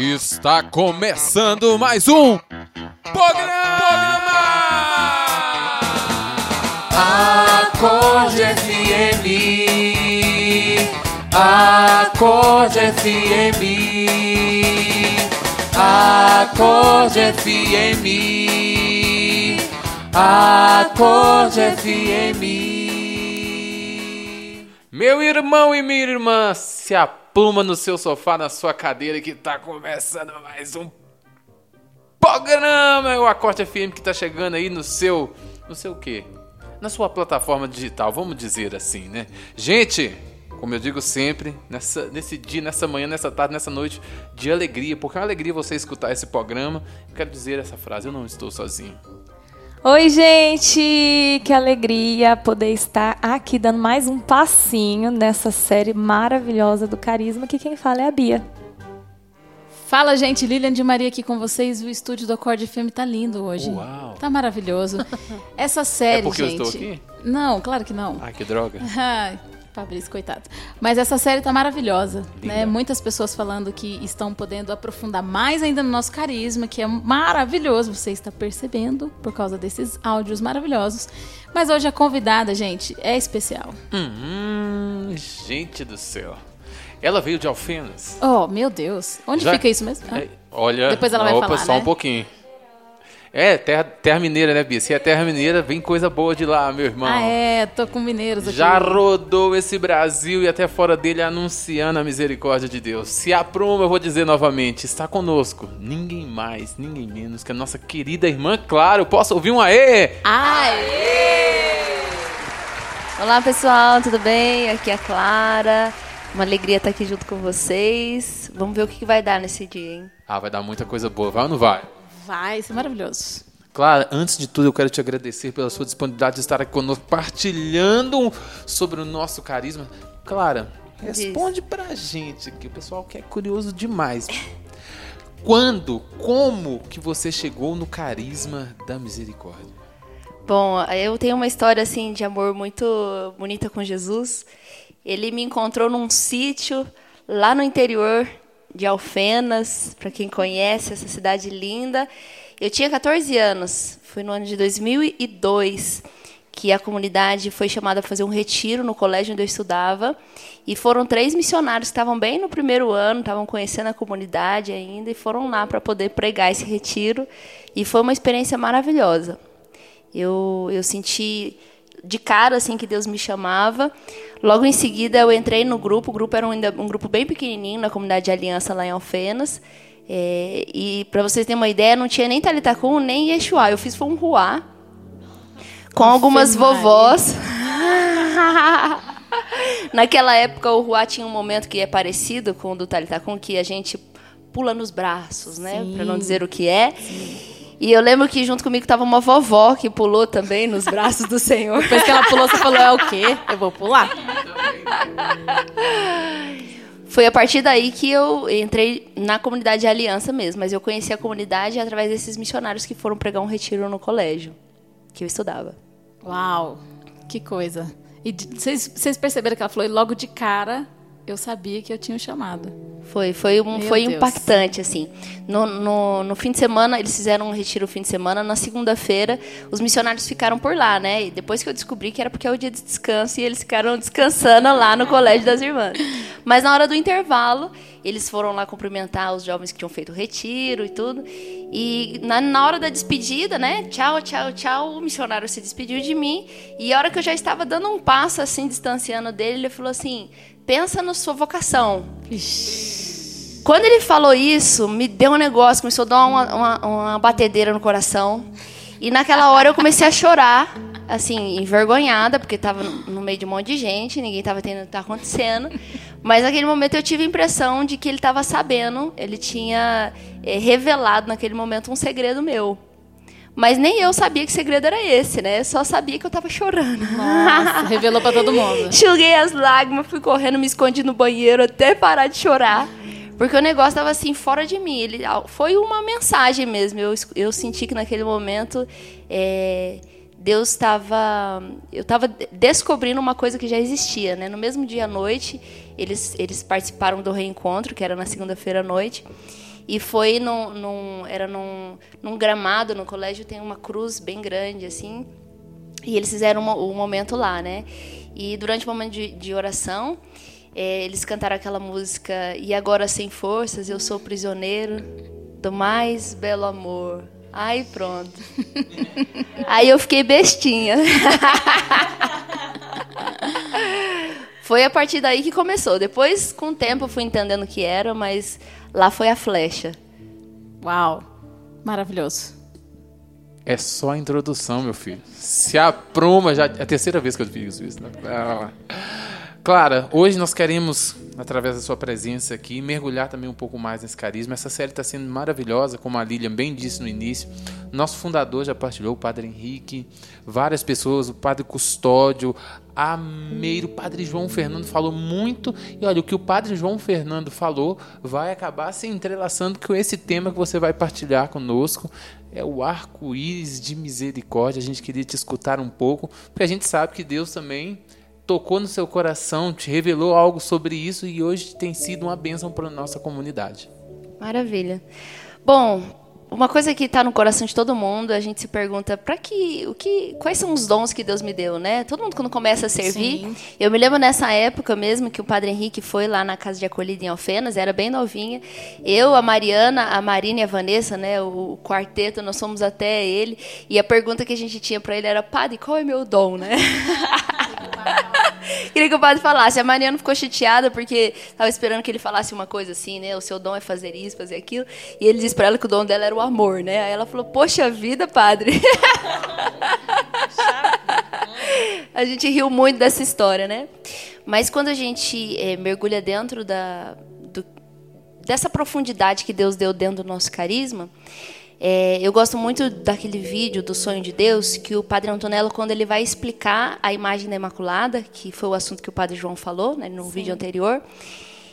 Está começando mais um programa! Acorde FM, Acorde FM, Acorde FM, Acorde FM. Meu irmão e minha irmã, se apluma no seu sofá, na sua cadeira, que tá começando mais um programa. É o Acorde FM que tá chegando aí no seu. No seu quê? Na sua plataforma digital, vamos dizer assim, né? Gente, como eu digo sempre, nessa, nesse dia, nessa manhã, nessa tarde, nessa noite de alegria, porque é uma alegria você escutar esse programa. Eu quero dizer essa frase: eu não estou sozinho. Oi, gente! Que alegria poder estar aqui dando mais um passinho nessa série maravilhosa do Carisma, que quem fala é a Bia. Fala, gente, Lilian de Maria aqui com vocês. O estúdio do Acorde FM tá lindo hoje. Uau. Tá maravilhoso. Essa série, É porque gente. eu estou aqui? Não, claro que não. Ai, que droga. Fabrício, coitado. Mas essa série tá maravilhosa, Linda. né? Muitas pessoas falando que estão podendo aprofundar mais ainda no nosso carisma, que é maravilhoso, você está percebendo por causa desses áudios maravilhosos. Mas hoje a convidada, gente, é especial. Hum, gente do céu. Ela veio de Alfenas. Oh, meu Deus. Onde Já- fica isso mesmo? Ah, olha, Depois ela vai opa, falar, só né? um pouquinho. É, terra, terra mineira, né, Bia? Se é terra mineira, vem coisa boa de lá, meu irmão. Ah, é, tô com mineiros aqui. Já rodou esse Brasil e até fora dele anunciando a misericórdia de Deus. Se apruma, eu vou dizer novamente, está conosco ninguém mais, ninguém menos que a nossa querida irmã, claro. Posso ouvir um aê? Aê! Olá pessoal, tudo bem? Aqui é a Clara. Uma alegria estar aqui junto com vocês. Vamos ver o que que vai dar nesse dia, hein? Ah, vai dar muita coisa boa, vai ou não vai? Vai ser maravilhoso. Clara, antes de tudo, eu quero te agradecer pela sua disponibilidade de estar aqui conosco, partilhando sobre o nosso carisma. Clara, responde pra gente aqui, o pessoal que é curioso demais. Quando, como que você chegou no carisma da misericórdia? Bom, eu tenho uma história assim de amor muito bonita com Jesus. Ele me encontrou num sítio lá no interior de Alfenas, para quem conhece essa cidade linda. Eu tinha 14 anos, foi no ano de 2002 que a comunidade foi chamada a fazer um retiro no colégio onde eu estudava. E foram três missionários que estavam bem no primeiro ano, estavam conhecendo a comunidade ainda, e foram lá para poder pregar esse retiro. E foi uma experiência maravilhosa. Eu, eu senti de cara assim que Deus me chamava. Logo em seguida eu entrei no grupo. O grupo era um, um grupo bem pequenininho na comunidade de Aliança lá em Alfenas. É, e para vocês terem uma ideia, não tinha nem Talitacum nem Yeshua. Eu fiz foi um ruá com algumas vovós. Naquela época o ruá tinha um momento que é parecido com o do Talitacum, que a gente pula nos braços, né? Sim. Para não dizer o que é. E eu lembro que junto comigo tava uma vovó que pulou também nos braços do Senhor. Depois que ela pulou, você falou, é o quê? Eu vou pular. Foi a partir daí que eu entrei na comunidade de aliança mesmo, mas eu conheci a comunidade através desses missionários que foram pregar um retiro no colégio que eu estudava. Uau, que coisa. E vocês perceberam que ela falou, e logo de cara, eu sabia que eu tinha um chamado. Foi, foi, um, Meu foi Deus. impactante, assim. No, no, no fim de semana, eles fizeram um retiro no fim de semana. Na segunda-feira, os missionários ficaram por lá, né? E depois que eu descobri que era porque é o dia de descanso, e eles ficaram descansando lá no Colégio das Irmãs. Mas na hora do intervalo, eles foram lá cumprimentar os jovens que tinham feito o retiro e tudo. E na, na hora da despedida, né? Tchau, tchau, tchau, o missionário se despediu de mim. E a hora que eu já estava dando um passo, assim, distanciando dele, ele falou assim: pensa na sua vocação. Quando ele falou isso, me deu um negócio, começou a dar uma, uma, uma batedeira no coração. E naquela hora eu comecei a chorar, assim, envergonhada, porque estava no meio de um monte de gente, ninguém estava entendendo o que estava acontecendo. Mas naquele momento eu tive a impressão de que ele estava sabendo, ele tinha eh, revelado naquele momento um segredo meu. Mas nem eu sabia que segredo era esse, né? Eu só sabia que eu estava chorando. Nossa, revelou pra todo mundo. Enxuguei as lágrimas, fui correndo, me escondi no banheiro até parar de chorar. Porque o negócio estava assim, fora de mim. Ele, foi uma mensagem mesmo. Eu, eu senti que naquele momento é, Deus estava. Eu estava descobrindo uma coisa que já existia. Né? No mesmo dia à noite, eles, eles participaram do reencontro, que era na segunda-feira à noite. E foi num, num era num, num gramado no colégio, tem uma cruz bem grande, assim. E eles fizeram um, um momento lá, né? E durante o momento de, de oração, é, eles cantaram aquela música E agora sem forças, eu sou prisioneiro do mais belo amor. Aí pronto. Aí eu fiquei bestinha. foi a partir daí que começou. Depois, com o tempo, eu fui entendendo o que era, mas lá foi a flecha. Uau! Maravilhoso. É só a introdução, meu filho. Se apruma já. É a terceira vez que eu fiz isso. Né? Ah. Clara, hoje nós queremos, através da sua presença aqui, mergulhar também um pouco mais nesse carisma. Essa série está sendo maravilhosa, como a Lilian bem disse no início. Nosso fundador já partilhou, o Padre Henrique, várias pessoas, o Padre Custódio, Ameiro, o Padre João Fernando falou muito. E olha, o que o Padre João Fernando falou vai acabar se entrelaçando com esse tema que você vai partilhar conosco. É o arco-íris de misericórdia. A gente queria te escutar um pouco, porque a gente sabe que Deus também tocou no seu coração, te revelou algo sobre isso e hoje tem sido uma bênção para a nossa comunidade. Maravilha. Bom, uma coisa que está no coração de todo mundo, a gente se pergunta para que, o que, quais são os dons que Deus me deu, né? Todo mundo quando começa a servir, Sim. eu me lembro nessa época mesmo que o Padre Henrique foi lá na casa de acolhida em Alfenas, era bem novinha. Eu, a Mariana, a Marina e a Vanessa, né? O, o quarteto, nós fomos até ele e a pergunta que a gente tinha para ele era: Padre, qual é meu dom, né? Queria que o padre falasse. A Mariana ficou chateada porque estava esperando que ele falasse uma coisa assim, né? O seu dom é fazer isso, fazer aquilo. E ele disse para ela que o dom dela era o amor, né? Aí ela falou: Poxa vida, padre. a gente riu muito dessa história, né? Mas quando a gente é, mergulha dentro da, do, dessa profundidade que Deus deu dentro do nosso carisma, é, eu gosto muito daquele vídeo do Sonho de Deus, que o Padre Antonello, quando ele vai explicar a imagem da Imaculada, que foi o assunto que o Padre João falou né, no Sim. vídeo anterior,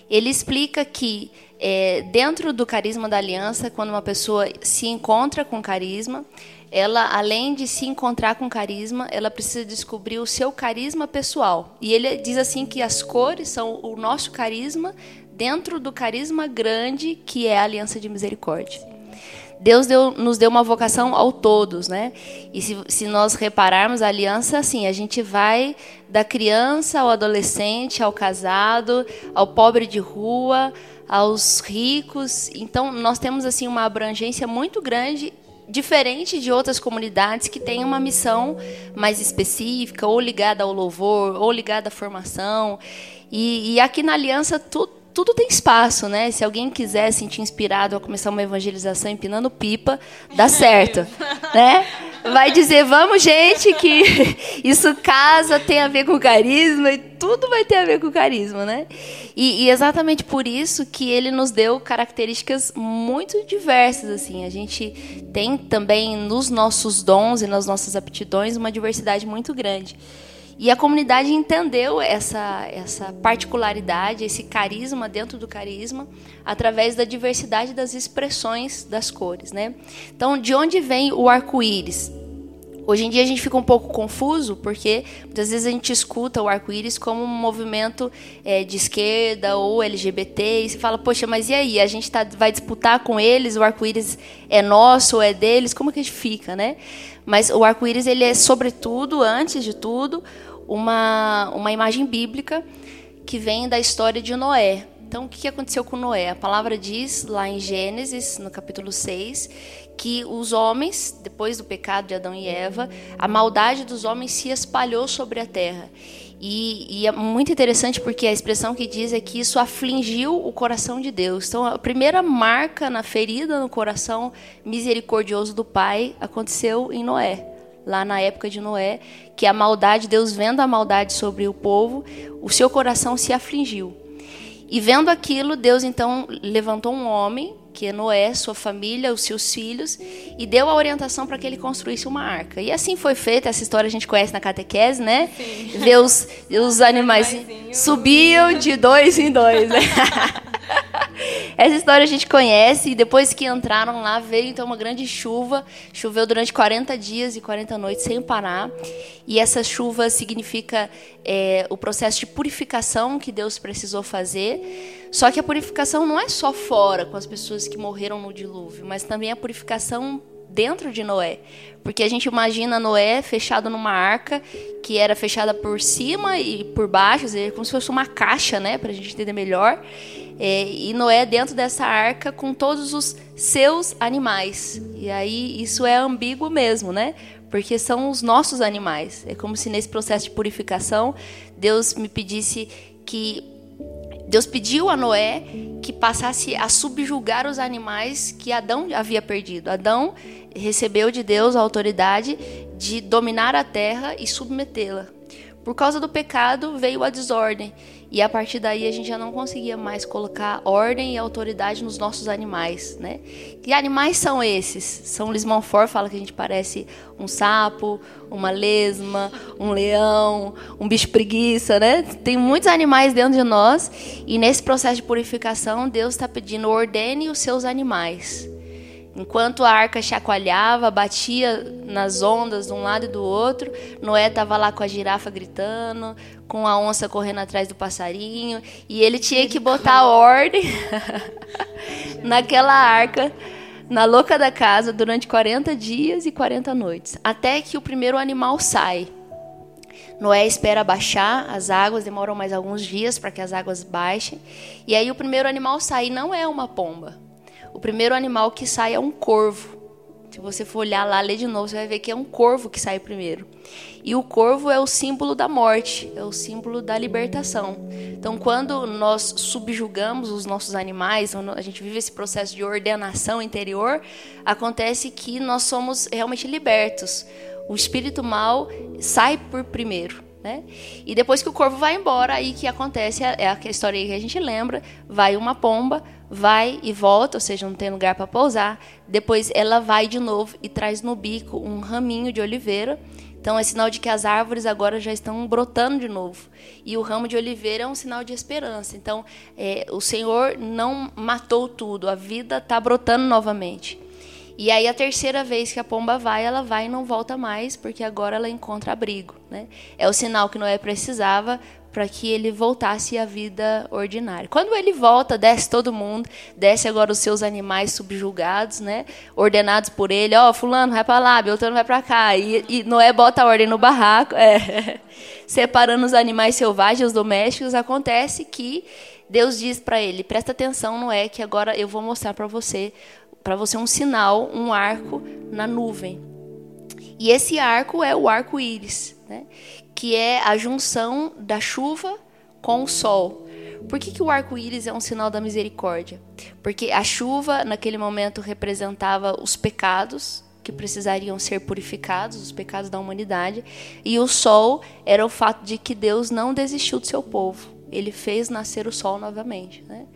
ele explica que é, dentro do carisma da aliança, quando uma pessoa se encontra com carisma, ela, além de se encontrar com carisma, ela precisa descobrir o seu carisma pessoal. E ele diz assim que as cores são o nosso carisma dentro do carisma grande que é a aliança de misericórdia. Deus deu, nos deu uma vocação ao todos, né? E se, se nós repararmos a aliança, assim, a gente vai da criança ao adolescente, ao casado, ao pobre de rua, aos ricos. Então, nós temos assim uma abrangência muito grande diferente de outras comunidades que têm uma missão mais específica, ou ligada ao louvor, ou ligada à formação. E, e aqui na Aliança, tudo tudo tem espaço, né? Se alguém quiser sentir inspirado a começar uma evangelização empinando pipa, dá certo, né? Vai dizer, vamos, gente, que isso casa, tem a ver com carisma e tudo vai ter a ver com carisma, né? E, e exatamente por isso que ele nos deu características muito diversas, assim. A gente tem também nos nossos dons e nas nossas aptidões uma diversidade muito grande. E a comunidade entendeu essa, essa particularidade, esse carisma dentro do carisma, através da diversidade das expressões das cores. Né? Então, de onde vem o arco-íris? Hoje em dia a gente fica um pouco confuso, porque muitas vezes a gente escuta o arco-íris como um movimento é, de esquerda ou LGBT, e se fala, poxa, mas e aí? A gente tá, vai disputar com eles, o arco-íris é nosso ou é deles? Como que a gente fica, né? Mas o arco-íris, ele é, sobretudo, antes de tudo, uma, uma imagem bíblica que vem da história de Noé. Então, o que aconteceu com Noé? A palavra diz lá em Gênesis, no capítulo 6, que os homens, depois do pecado de Adão e Eva, a maldade dos homens se espalhou sobre a terra. E, e, é muito interessante porque a expressão que diz é que isso afligiu o coração de Deus. Então, a primeira marca na ferida no coração misericordioso do Pai aconteceu em Noé lá na época de Noé, que a maldade, Deus vendo a maldade sobre o povo, o seu coração se afligiu. E vendo aquilo, Deus então levantou um homem, que é Noé, sua família, os seus filhos, e deu a orientação para que ele construísse uma arca. E assim foi feita, essa história a gente conhece na catequese, né? Sim. Os, os animais subiam de dois em dois. Né? Essa história a gente conhece e depois que entraram lá veio então uma grande chuva. Choveu durante 40 dias e 40 noites sem parar. E essa chuva significa é, o processo de purificação que Deus precisou fazer. Só que a purificação não é só fora com as pessoas que morreram no dilúvio, mas também a purificação dentro de Noé. Porque a gente imagina Noé fechado numa arca que era fechada por cima e por baixo, como se fosse uma caixa, né, para a gente entender melhor. É, e Noé dentro dessa arca com todos os seus animais. E aí isso é ambíguo mesmo, né? Porque são os nossos animais. É como se nesse processo de purificação Deus me pedisse que Deus pediu a Noé que passasse a subjugar os animais que Adão havia perdido. Adão recebeu de Deus a autoridade de dominar a terra e submetê-la. Por causa do pecado veio a desordem. E a partir daí a gente já não conseguia mais colocar ordem e autoridade nos nossos animais, né? Que animais são esses? São Lismonfort fala que a gente parece um sapo, uma lesma, um leão, um bicho preguiça, né? Tem muitos animais dentro de nós e nesse processo de purificação Deus está pedindo ordene os seus animais. Enquanto a arca chacoalhava, batia nas ondas de um lado e do outro, Noé estava lá com a girafa gritando, com a onça correndo atrás do passarinho, e ele tinha que botar ordem naquela arca, na louca da casa, durante 40 dias e 40 noites, até que o primeiro animal sai. Noé espera baixar as águas, demoram mais alguns dias para que as águas baixem, e aí o primeiro animal sai, não é uma pomba o primeiro animal que sai é um corvo. Se você for olhar lá, ler de novo, você vai ver que é um corvo que sai primeiro. E o corvo é o símbolo da morte, é o símbolo da libertação. Então, quando nós subjugamos os nossos animais, a gente vive esse processo de ordenação interior, acontece que nós somos realmente libertos. O espírito mal sai por primeiro. Né? E depois que o corvo vai embora, aí que acontece é a história que a gente lembra, vai uma pomba, vai e volta, ou seja, não tem lugar para pousar. Depois ela vai de novo e traz no bico um raminho de oliveira. Então é sinal de que as árvores agora já estão brotando de novo. E o ramo de oliveira é um sinal de esperança. Então é, o Senhor não matou tudo, a vida está brotando novamente. E aí a terceira vez que a pomba vai, ela vai e não volta mais, porque agora ela encontra abrigo. Né? É o sinal que Noé precisava para que ele voltasse à vida ordinária. Quando ele volta, desce todo mundo, desce agora os seus animais subjugados, né? ordenados por ele. Ó, oh, fulano vai para lá, Beltrano vai para cá. E, e, Noé bota a ordem no barraco, é, separando os animais selvagens, os domésticos. Acontece que Deus diz para ele: presta atenção, Noé, que agora eu vou mostrar para você, para você um sinal, um arco na nuvem. E esse arco é o arco-íris, né? Que é a junção da chuva com o sol. Por que, que o arco-íris é um sinal da misericórdia? Porque a chuva, naquele momento, representava os pecados que precisariam ser purificados, os pecados da humanidade, e o sol era o fato de que Deus não desistiu do seu povo. Ele fez nascer o sol novamente. Né?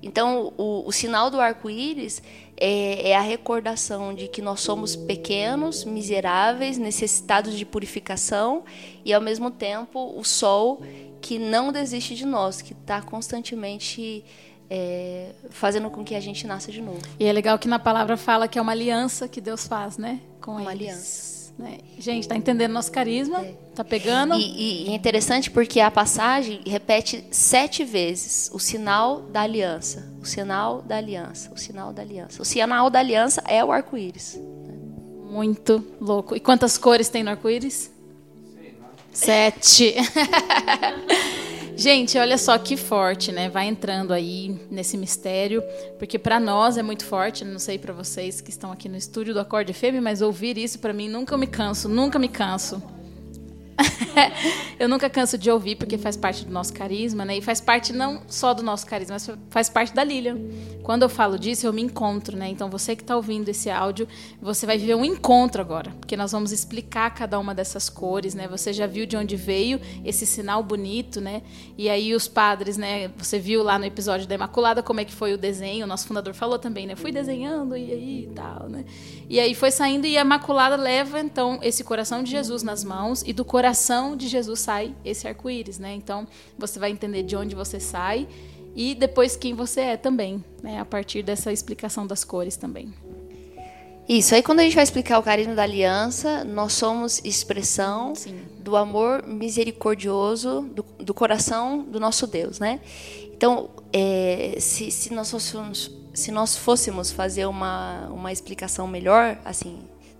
Então, o, o sinal do arco-íris é, é, a recordação de que nós somos pequenos, miseráveis, necessitados de purificação e, ao mesmo tempo, o sol que não desiste de nós, que está constantemente é, fazendo com que a gente nasça de novo. E é legal que na palavra fala que é uma aliança que Deus faz, né? Com uma eles. aliança. Né? Gente, está entendendo nosso carisma? É. Tá pegando? E, e é interessante porque a passagem repete sete vezes o sinal da aliança, o sinal da aliança, o sinal da aliança. O sinal da aliança é o arco-íris. Muito louco. E quantas cores tem no arco-íris? Sete. Gente, olha só que forte, né? Vai entrando aí nesse mistério, porque para nós é muito forte. Não sei para vocês que estão aqui no estúdio do Acorde Fêmea, mas ouvir isso para mim nunca me canso, nunca me canso. eu nunca canso de ouvir, porque faz parte do nosso carisma, né? E faz parte não só do nosso carisma, mas faz parte da Lilian. Quando eu falo disso, eu me encontro, né? Então você que está ouvindo esse áudio, você vai viver um encontro agora, porque nós vamos explicar cada uma dessas cores, né? Você já viu de onde veio esse sinal bonito, né? E aí os padres, né? Você viu lá no episódio da Imaculada como é que foi o desenho, o nosso fundador falou também, né? Fui desenhando e aí e tal, né? E aí foi saindo e a Imaculada leva então esse coração de Jesus nas mãos e do coração de Jesus sai esse arco-íris, né? Então você vai entender de onde você sai e depois quem você é também, né? A partir dessa explicação das cores também. Isso, aí quando a gente vai explicar o carisma da aliança, nós somos expressão Sim. do amor misericordioso do, do coração do nosso Deus, né? Então, é, se, se, nós fôssemos, se nós fôssemos fazer uma, uma explicação melhor, assim,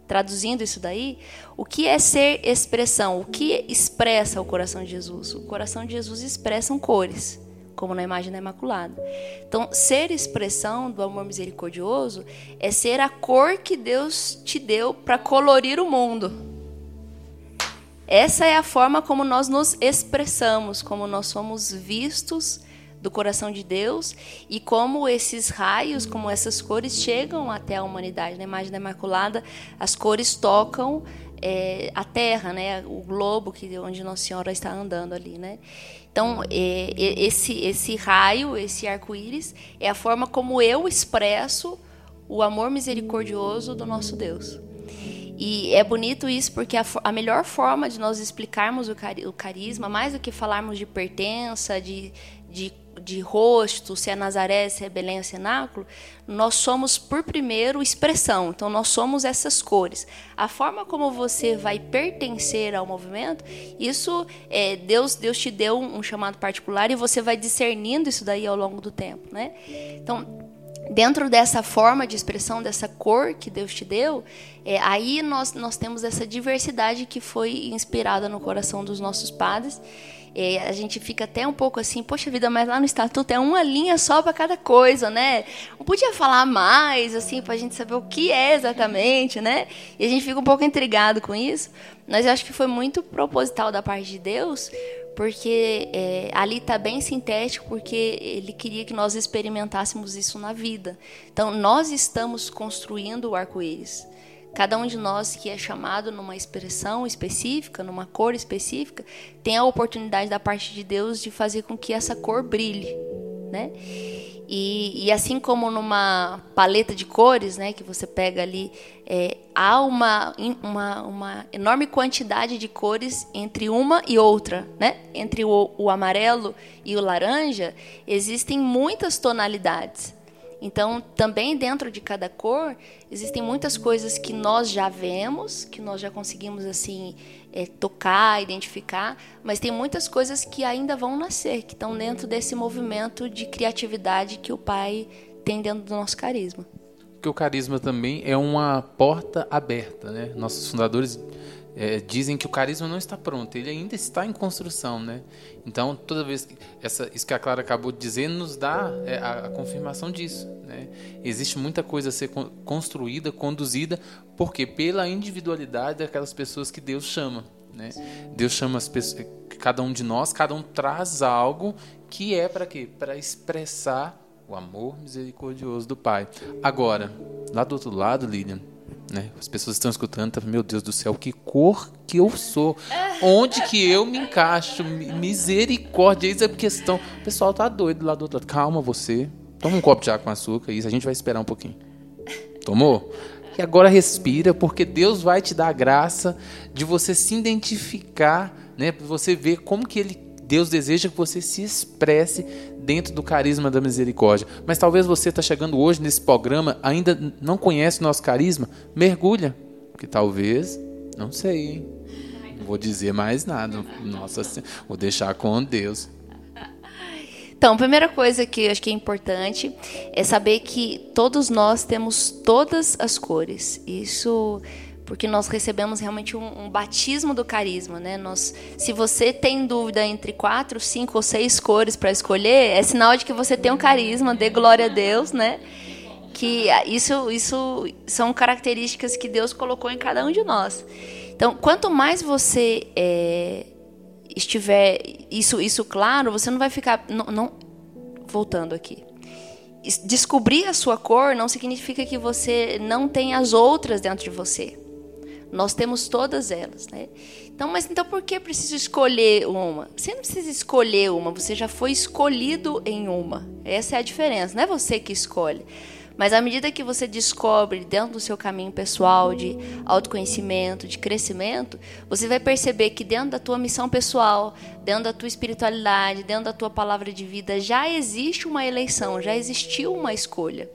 traduzindo isso daí, o que é ser expressão? O que expressa o coração de Jesus? O coração de Jesus expressam cores, como na imagem da Imaculada. Então, ser expressão do amor misericordioso é ser a cor que Deus te deu para colorir o mundo. Essa é a forma como nós nos expressamos, como nós somos vistos do coração de Deus e como esses raios, como essas cores chegam até a humanidade. Na imagem da Imaculada, as cores tocam é, a Terra, né, o globo que onde Nossa Senhora está andando ali, né. Então é, esse esse raio, esse arco-íris é a forma como eu expresso o amor misericordioso do nosso Deus. E é bonito isso porque a, a melhor forma de nós explicarmos o, cari o carisma, mais do que falarmos de pertença, de, de de rosto, se é Nazaré, se é Belém, se é Cenáculo, nós somos, por primeiro, expressão. Então, nós somos essas cores. A forma como você vai pertencer ao movimento, isso, é, Deus, Deus te deu um chamado particular e você vai discernindo isso daí ao longo do tempo, né? Então, dentro dessa forma de expressão, dessa cor que Deus te deu, é, aí nós, nós temos essa diversidade que foi inspirada no coração dos nossos padres a gente fica até um pouco assim, poxa vida, mas lá no estatuto é uma linha só para cada coisa, né? Não podia falar mais, assim, para a gente saber o que é exatamente, né? E a gente fica um pouco intrigado com isso, mas eu acho que foi muito proposital da parte de Deus, porque é, ali está bem sintético, porque ele queria que nós experimentássemos isso na vida. Então, nós estamos construindo o arco-íris. Cada um de nós que é chamado numa expressão específica, numa cor específica, tem a oportunidade da parte de Deus de fazer com que essa cor brilhe, né? E, e assim como numa paleta de cores, né, que você pega ali, é, há uma, uma, uma, enorme quantidade de cores entre uma e outra, né? Entre o, o amarelo e o laranja, existem muitas tonalidades. Então, também dentro de cada cor, existem muitas coisas que nós já vemos, que nós já conseguimos assim é, tocar, identificar, mas tem muitas coisas que ainda vão nascer, que estão dentro desse movimento de criatividade que o Pai tem dentro do nosso carisma. Porque o carisma também é uma porta aberta, né? Nossos fundadores é, dizem que o carisma não está pronto, ele ainda está em construção, né? Então, toda vez que essa, isso que a Clara acabou de dizer nos dá é, a, a, confirmação disso, né? Existe muita coisa a ser construída, conduzida, porque pela individualidade daquelas pessoas que Deus chama, né? Deus chama as pessoas, cada um de nós, cada um traz algo que é para quê? Para expressar o amor misericordioso do Pai. Agora, lá do outro lado, Lilian, né? As pessoas estão escutando, tá, meu Deus do céu, que cor que eu sou. Onde que eu me encaixo? Misericórdia, isso é questão. O pessoal tá doido lá do outro lado. Calma você. Toma um copo de água com açúcar, isso a gente vai esperar um pouquinho. Tomou? E agora respira, porque Deus vai te dar a graça de você se identificar, né? Para você ver como que ele Deus deseja que você se expresse dentro do carisma da misericórdia. Mas talvez você está chegando hoje nesse programa, ainda não conhece o nosso carisma, mergulha. Porque talvez, não sei, hein? Não vou dizer mais nada. Nossa, vou deixar com Deus. Então, a primeira coisa que acho que é importante é saber que todos nós temos todas as cores. Isso porque nós recebemos realmente um, um, batismo do carisma, né? Nós, se você tem dúvida entre quatro, cinco ou seis cores para escolher, é sinal de que você tem um carisma, dê glória a Deus, né? Que isso, isso são características que Deus colocou em cada um de nós. Então, quanto mais você é, estiver isso, isso claro, você não vai ficar, não, não voltando aqui descobrir a sua cor não significa que você não tem as outras dentro de você. Nós temos todas elas, né? Então, mas então por que preciso escolher uma? Você não precisa escolher uma, você já foi escolhido em uma. Essa é a diferença, não é você que escolhe. Mas à medida que você descobre dentro do seu caminho pessoal de autoconhecimento, de crescimento, você vai perceber que dentro da tua missão pessoal, dentro da tua espiritualidade, dentro da tua palavra de vida, já existe uma eleição, já existiu uma escolha.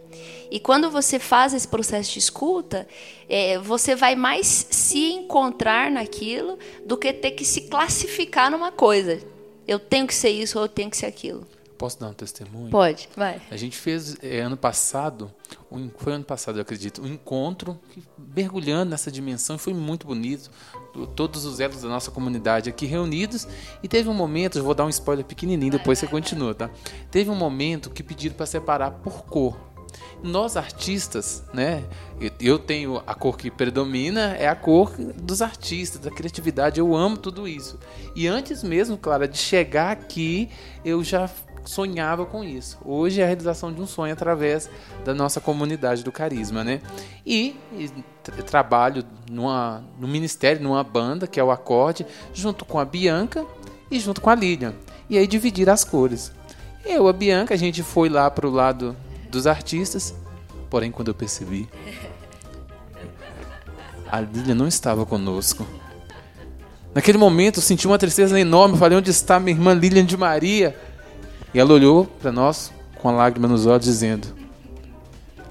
E quando você faz esse processo de escuta, é, você vai mais se encontrar naquilo do que ter que se classificar numa coisa. Eu tenho que ser isso ou eu tenho que ser aquilo. Posso dar um testemunho? Pode, vai. A gente fez é, ano passado, um, foi ano passado, eu acredito, um encontro que, mergulhando nessa dimensão, foi muito bonito. Todos os elos da nossa comunidade aqui reunidos. E teve um momento, eu vou dar um spoiler pequenininho, depois você continua, tá? Teve um momento que pediram para separar por cor. Nós artistas, né? Eu tenho a cor que predomina, é a cor dos artistas, da criatividade. Eu amo tudo isso. E antes mesmo, Clara, de chegar aqui, eu já sonhava com isso. Hoje é a realização de um sonho através da nossa comunidade do Carisma, né? E, e trabalho numa, no ministério, numa banda, que é o Acorde, junto com a Bianca e junto com a Lilian. E aí dividir as cores. Eu, a Bianca, a gente foi lá pro lado dos artistas, porém quando eu percebi, a Lilian não estava conosco. Naquele momento eu senti uma tristeza enorme. Falei: onde está minha irmã Lilian de Maria? E ela olhou para nós com a lágrima nos olhos, dizendo: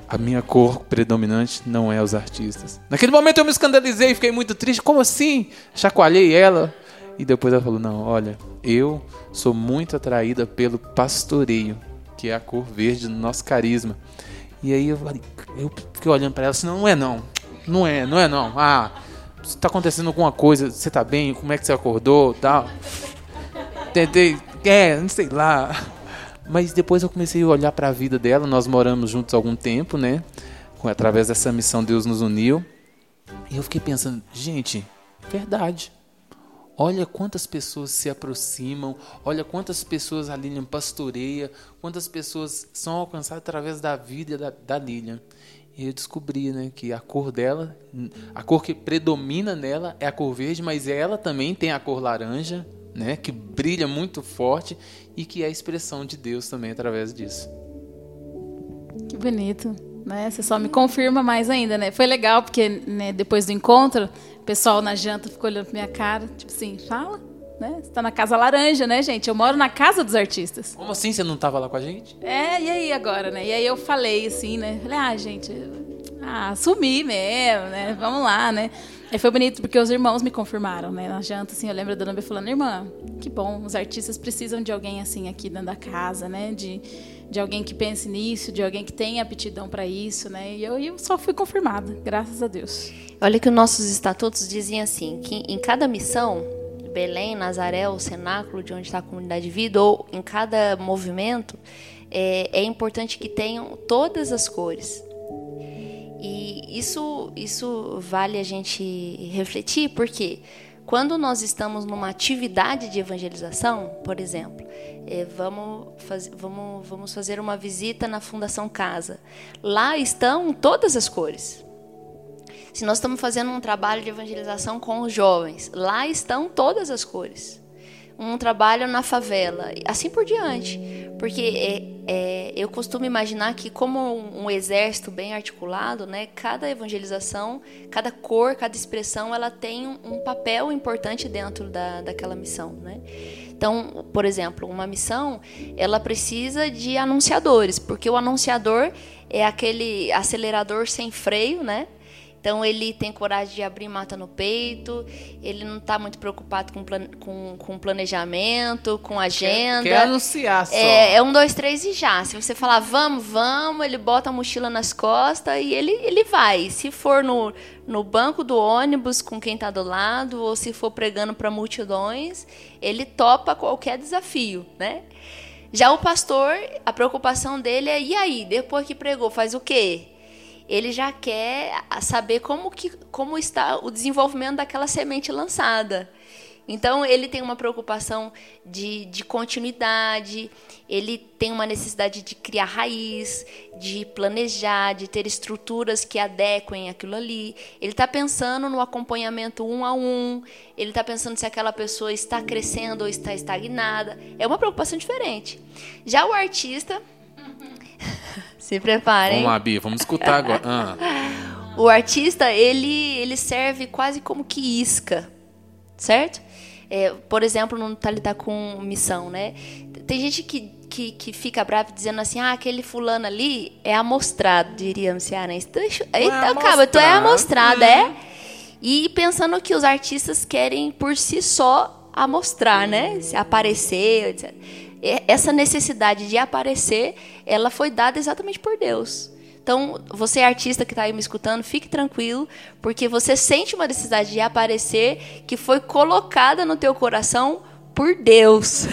A minha cor predominante não é os artistas. Naquele momento eu me escandalizei fiquei muito triste. Como assim? Chacoalhei ela. E depois ela falou: Não, olha, eu sou muito atraída pelo pastoreio, que é a cor verde do nosso carisma. E aí eu, eu fiquei olhando para ela assim: Não é não. Não é, não é não. Ah, está acontecendo alguma coisa, você está bem? Como é que você acordou? Tal. Tentei é, não sei lá. Mas depois eu comecei a olhar para a vida dela. Nós moramos juntos há algum tempo, né? Através dessa missão, Deus nos uniu. E eu fiquei pensando, gente, verdade. Olha quantas pessoas se aproximam, olha quantas pessoas a Lilian pastoreia, quantas pessoas são alcançadas através da vida da, da Lilian. E eu descobri né, que a cor dela, a cor que predomina nela é a cor verde, mas ela também tem a cor laranja, né, que brilha muito forte e que é a expressão de Deus também através disso. Que bonito, né? Você só me confirma mais ainda, né? Foi legal porque né, depois do encontro, o pessoal na janta ficou olhando pra minha cara, tipo assim, fala, né? Você tá na Casa Laranja, né, gente? Eu moro na Casa dos Artistas. Como assim você não tava lá com a gente? É, e aí agora, né? E aí eu falei assim, né? Falei, ah, gente, ah, sumi mesmo, né? Vamos lá, né? E foi bonito porque os irmãos me confirmaram, né? Na janta, assim, eu lembro da B falando, irmã, que bom, os artistas precisam de alguém assim aqui dentro da casa, né? De, de alguém que pense nisso, de alguém que tenha aptidão para isso, né? E eu, eu só fui confirmada, graças a Deus. Olha que os nossos estatutos diziam assim, que em cada missão, Belém, Nazaré, o cenáculo de onde está a comunidade de vida, ou em cada movimento, é, é importante que tenham todas as cores. E isso, isso vale a gente refletir, porque quando nós estamos numa atividade de evangelização, por exemplo, é, vamos, faz, vamos, vamos fazer uma visita na Fundação Casa. Lá estão todas as cores. Se nós estamos fazendo um trabalho de evangelização com os jovens, lá estão todas as cores um trabalho na favela, assim por diante. Porque é, é, eu costumo imaginar que, como um, um, exército bem articulado, né, cada evangelização, cada cor, cada expressão, ela tem um, um papel importante dentro da, daquela missão. Né? Então, por exemplo, uma missão, ela precisa de anunciadores, porque o anunciador é aquele acelerador sem freio, né? Então ele tem coragem de abrir mata no peito, ele não está muito preocupado com, plan com, com planejamento, com agenda. Quer, quer anunciar só. É, é, um, dois, três e já. Se você falar vamos, vamos, ele bota a mochila nas costas e ele, ele vai. Se for no, no banco do ônibus com quem está do lado, ou se for pregando para multidões, ele topa qualquer desafio, né? Já o pastor, a preocupação dele é, e aí, depois que pregou, faz o quê? Ele já quer saber como, que, como está o desenvolvimento daquela semente lançada. Então, ele tem uma preocupação de, de continuidade, ele tem uma necessidade de criar raiz, de planejar, de ter estruturas que adequem aquilo ali. Ele está pensando no acompanhamento um a um, ele está pensando se aquela pessoa está crescendo ou está estagnada. É uma preocupação diferente. Já o artista Se preparem. Vamos lá, Bia, vamos escutar agora. Ah. O artista, ele, ele serve quase como que isca, certo? É, por exemplo, no Talita com missão, né? Tem gente que, que, que fica brava dizendo assim, ah, aquele fulano ali é amostrado, diríamos cearense. Então, é então acaba, tu é amostrado, é? E pensando que os artistas querem por si só amostrar, né? Se aparecer, etc. Essa necessidade de aparecer, ela foi dada exatamente por Deus. Então, você é artista que está aí me escutando, fique tranquilo, porque você sente uma necessidade de aparecer que foi colocada no teu coração por Deus.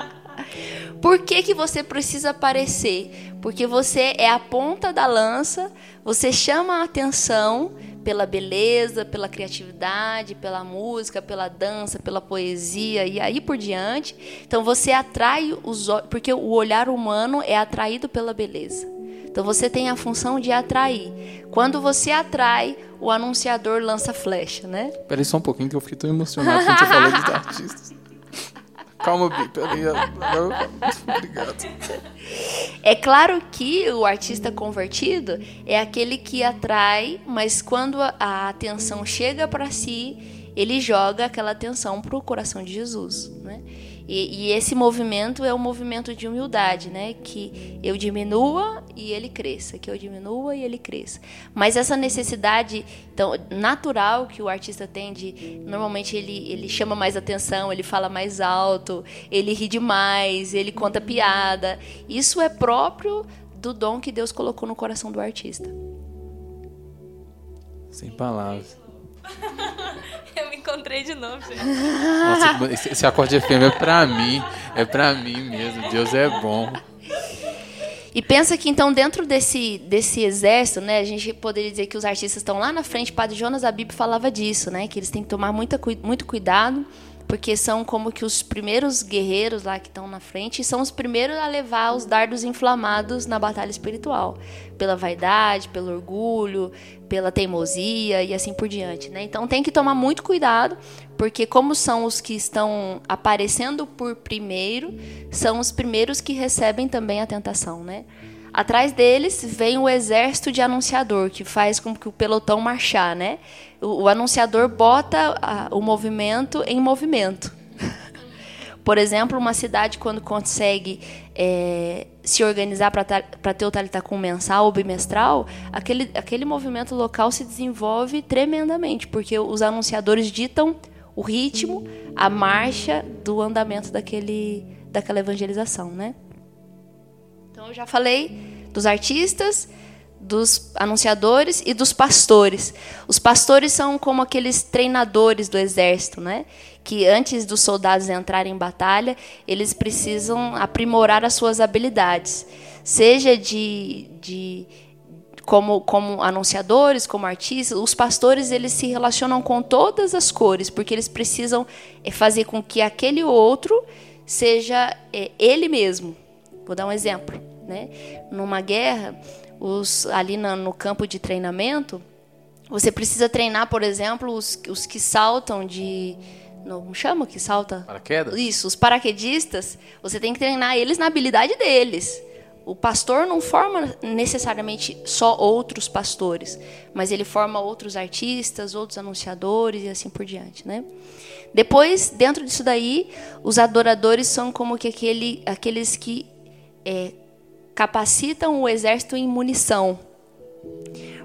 por que, que você precisa aparecer? Porque você é a ponta da lança, você chama a atenção pela beleza, pela criatividade, pela música, pela dança, pela poesia e aí por diante. Então você atrai os olhos, porque o olhar humano é atraído pela beleza. Então você tem a função de atrair. Quando você atrai, o anunciador lança flecha, né? Peraí só um pouquinho que eu fiquei tão emocionado quando você falou dos artistas. Calma, Bi. Obrigado. É claro que o artista convertido é aquele que atrai, mas quando a atenção chega para si, ele joga aquela atenção para o coração de Jesus, né? E, e, esse movimento é um movimento de humildade, né? Que eu diminua e ele cresça, que eu diminua e ele cresça. Mas essa necessidade então, natural que o artista tem de. Normalmente ele, ele chama mais atenção, ele fala mais alto, ele ri demais, ele conta piada. Isso é próprio do dom que Deus colocou no coração do artista. Sem palavras. Eu me encontrei de novo, gente. Nossa, esse, esse acorde FM é pra mim. É pra mim mesmo. Deus é bom. E pensa que então dentro desse, desse exército, né, a gente poderia dizer que os artistas estão lá na frente. Padre Jonas Abib falava disso, né, que eles têm que tomar muita, muito cuidado porque são como que os primeiros guerreiros lá que estão na frente são os primeiros a levar os dardos inflamados na batalha espiritual, pela vaidade, pelo orgulho, pela teimosia e assim por diante, né? Então tem que tomar muito cuidado, porque como são os que estão aparecendo por primeiro, são os primeiros que recebem também a tentação, né? Atrás deles vem o exército de anunciador, que faz com que o pelotão marchar, né? O, o anunciador bota a, o movimento em movimento. Por exemplo, uma cidade, quando consegue é, se organizar para ter o Talitacum mensal ou bimestral, aquele, aquele movimento local se desenvolve tremendamente, porque os anunciadores ditam o ritmo, a marcha do andamento daquele, daquela evangelização. Né? Então, eu já falei dos artistas, dos anunciadores e dos pastores. Os pastores são como aqueles treinadores do exército, né? Que antes dos soldados entrarem em batalha, eles precisam aprimorar as suas habilidades, seja de, de como, como anunciadores, como artistas, os pastores eles se relacionam com todas as cores, porque eles precisam eh, fazer com que aquele outro seja é, ele mesmo. Vou dar um exemplo. Né? Numa guerra, os, ali no, no campo de treinamento, você precisa treinar, por exemplo, os, os que saltam de. Não chama que salta? Paraquedas? Isso, os paraquedistas, você tem que treinar eles na habilidade deles. O pastor não forma necessariamente só outros pastores, mas ele forma outros artistas, outros anunciadores e assim por diante, né? Depois, dentro disso daí, os adoradores são como que aquele, aqueles que é, capacitam o exército em munição.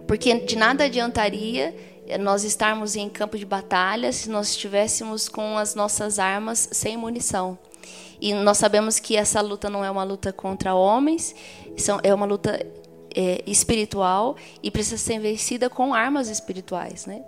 Porque de nada adiantaria nós estarmos em campo de batalha se nós estivéssemos com as nossas armas sem munição. E nós sabemos que essa luta não é uma luta contra homens, é uma luta é, espiritual e precisa ser vencida com armas espirituais, né?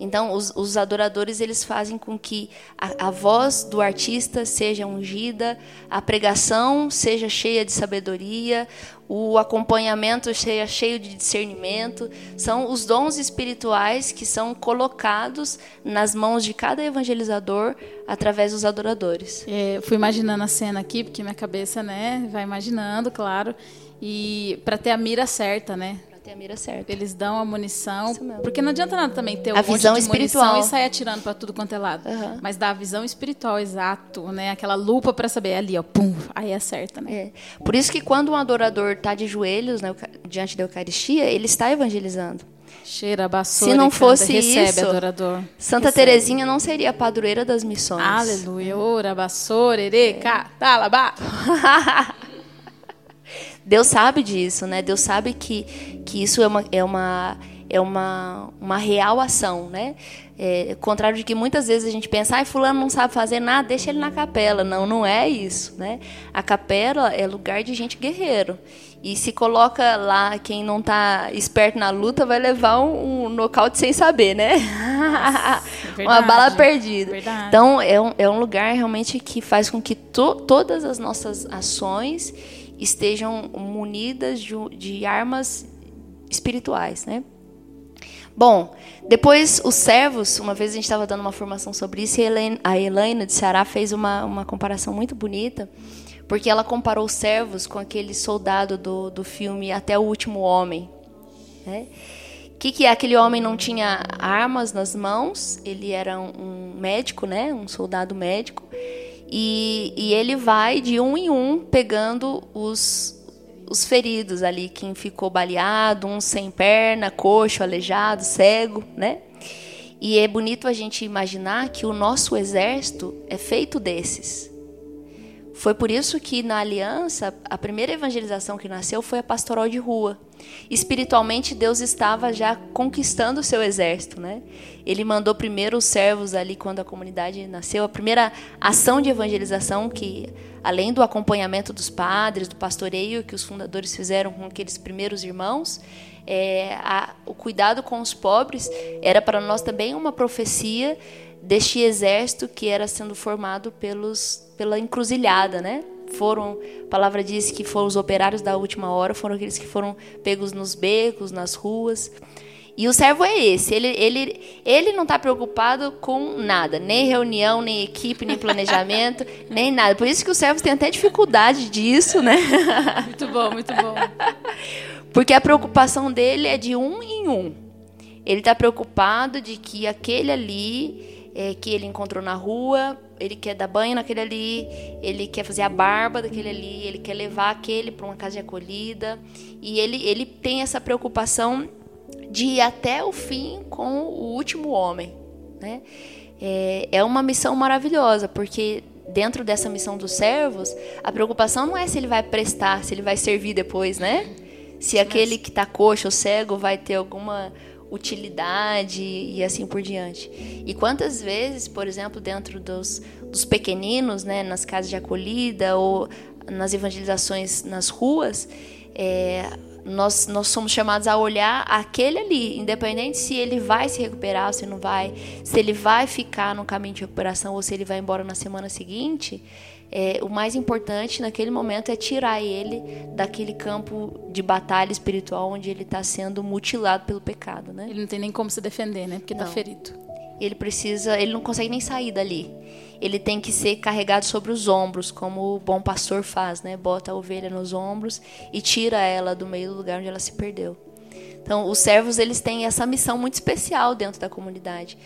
Então, os, os adoradores eles fazem com que a, a, voz do artista seja ungida, a pregação seja cheia de sabedoria, o acompanhamento seja cheio de discernimento. São os dons espirituais que são colocados nas mãos de cada evangelizador através dos adoradores. É, fui imaginando a cena aqui, porque minha cabeça, né, vai imaginando, claro. E para ter a mira certa, né? ter a mira certa. Eles dão a munição. Porque não adianta nada também ter um A monte visão de espiritual. munição e sair atirando pra tudo quanto é lado. Aham. Mas dá a visão espiritual, exato, né? Aquela lupa pra saber ali, ó, pum, aí acerta, né? É. Por isso que quando um adorador está de joelhos né, diante da Eucaristia, ele está evangelizando. Cheira a vassoura Se não canta, fosse recebe, isso, adorador. Santa Teresinha não seria a padroeira das missões. Aleluia, ora, vassoura, ere, cá, talabá. Deus sabe disso, né? Deus sabe que, que isso é uma, é uma, é uma, uma real ação, né? É, contrário de que muitas vezes a gente pensa, ai, fulano não sabe fazer nada, deixa ele na capela. Não, não é isso, né? A capela é lugar de gente guerreiro. E se coloca lá quem não tá esperto na luta, vai levar um, um nocaute sem saber, né? uma verdade. bala perdida. Verdade. Então, é um, é um lugar realmente que faz com que to- todas as nossas ações estejam munidas de, de armas espirituais, né? Bom, depois os servos, uma vez a gente estava dando uma formação sobre isso, e a Elaine, de Ceará fez uma, uma comparação muito bonita, porque ela comparou os servos com aquele soldado do, do filme Até o Último Homem. Né? Que, que é? Aquele homem não tinha armas nas mãos, ele era um médico, né? um soldado médico, e, e ele vai de um em um pegando os, os feridos ali, quem ficou baleado, um sem perna, coxo, aleijado, cego, né? E é bonito a gente imaginar que o nosso exército é feito desses. Foi por isso que na aliança, a primeira evangelização que nasceu foi a pastoral de rua. Espiritualmente, Deus estava já conquistando o seu exército, né? Ele mandou primeiro os servos ali quando a comunidade nasceu. A primeira ação de evangelização que, além do acompanhamento dos padres, do pastoreio que os fundadores fizeram com aqueles primeiros irmãos, é, a- o cuidado com os pobres era para nós também uma profecia deste exército que era sendo formado pelos pela encruzilhada, né? Foram, a palavra diz que foram os operários da última hora, foram aqueles que foram pegos nos becos, nas ruas. E o servo é esse, ele, ele, ele não está preocupado com nada, nem reunião, nem equipe, nem planejamento, nem nada. Por isso que os servos têm até dificuldade disso, né? Muito bom, muito bom. Porque a preocupação dele é de um em um. Ele está preocupado de que aquele ali é, que ele encontrou na rua, ele quer dar banho naquele ali, ele quer fazer a barba daquele ali, ele quer levar aquele para uma casa de acolhida. E ele, ele tem essa preocupação de ir até o fim com o último homem. Né? É, é uma missão maravilhosa, porque dentro dessa missão dos servos, a preocupação não é se ele vai prestar, se ele vai servir depois, né? Se aquele que está coxo ou cego vai ter alguma utilidade e assim por diante. E quantas vezes, por exemplo, dentro dos, dos pequeninos, né, nas casas de acolhida ou nas evangelizações nas ruas, é, nós, nós somos chamados a olhar aquele ali, independente se ele vai se recuperar ou se não vai, se ele vai ficar no caminho de recuperação ou se ele vai embora na semana seguinte. É, o mais importante naquele momento é tirar ele daquele campo de batalha espiritual onde ele está sendo mutilado pelo pecado, né? Ele não tem nem como se defender, né? Porque tá Não. ferido. Ele precisa, ele não consegue nem sair dali. Ele tem que ser carregado sobre os ombros, como o bom pastor faz, né? Bota a ovelha nos ombros e tira ela do meio do lugar onde ela se perdeu. Então, os servos eles têm essa missão muito especial dentro da comunidade.